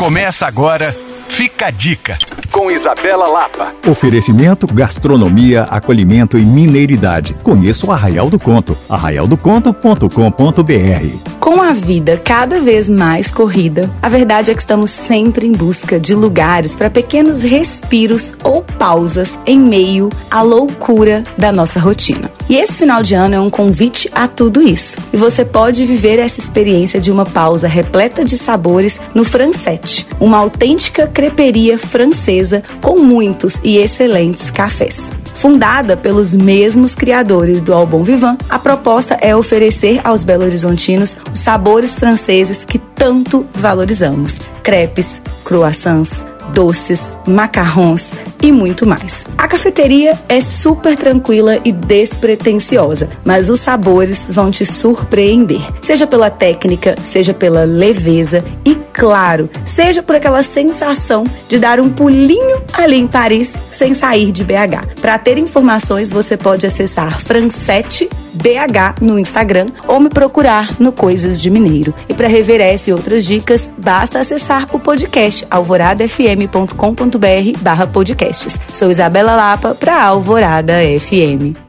Começa agora, fica a dica, com Isabela Lapa. Oferecimento, gastronomia, acolhimento e mineiridade. Conheça o Arraial do Conto, arraialdoconto.com.br. Com a vida cada vez mais corrida, a verdade é que estamos sempre em busca de lugares para pequenos respiros ou pausas em meio à loucura da nossa rotina. E esse final de ano é um convite a tudo isso. E você pode viver essa experiência de uma pausa repleta de sabores no Francete, uma autêntica creperia francesa com muitos e excelentes cafés. Fundada pelos mesmos criadores do Albon Vivant, a proposta é oferecer aos belo-horizontinos os sabores franceses que tanto valorizamos: crepes, croissants, doces, macarrons e muito mais. A cafeteria é super tranquila e despretensiosa, mas os sabores vão te surpreender, seja pela técnica, seja pela leveza e claro, seja por aquela sensação de dar um pulinho ali em Paris sem sair de BH. Para ter informações, você pode acessar Francete BH no Instagram ou me procurar no Coisas de Mineiro. E para rever essa e outras dicas, basta acessar o podcast alvoradafm.com.br barra podcasts. Sou Isabela Lapa para Alvorada FM.